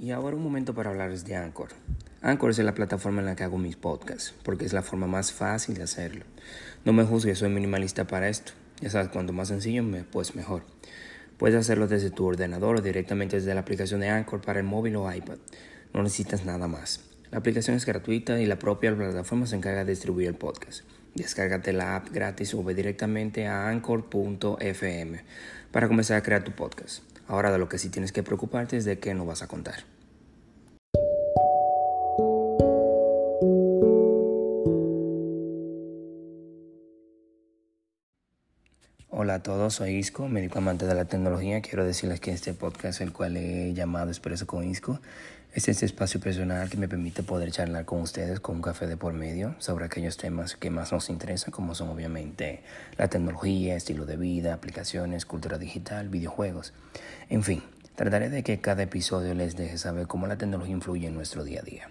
Y ahora un momento para hablarles de Anchor. Anchor es la plataforma en la que hago mis podcasts, porque es la forma más fácil de hacerlo. No me juzgues, soy minimalista para esto. Ya sabes, cuanto más sencillo, pues mejor. Puedes hacerlo desde tu ordenador o directamente desde la aplicación de Anchor para el móvil o iPad. No necesitas nada más. La aplicación es gratuita y la propia plataforma se encarga de distribuir el podcast. Descárgate la app gratis o ve directamente a anchor.fm para comenzar a crear tu podcast. Ahora de lo que sí tienes que preocuparte es de qué no vas a contar. Hola a todos, soy Isco, médico amante de la tecnología. Quiero decirles que este podcast, el cual he llamado Expreso con Isco, es este espacio personal que me permite poder charlar con ustedes con un café de por medio sobre aquellos temas que más nos interesan, como son obviamente la tecnología, estilo de vida, aplicaciones, cultura digital, videojuegos. En fin, trataré de que cada episodio les deje saber cómo la tecnología influye en nuestro día a día.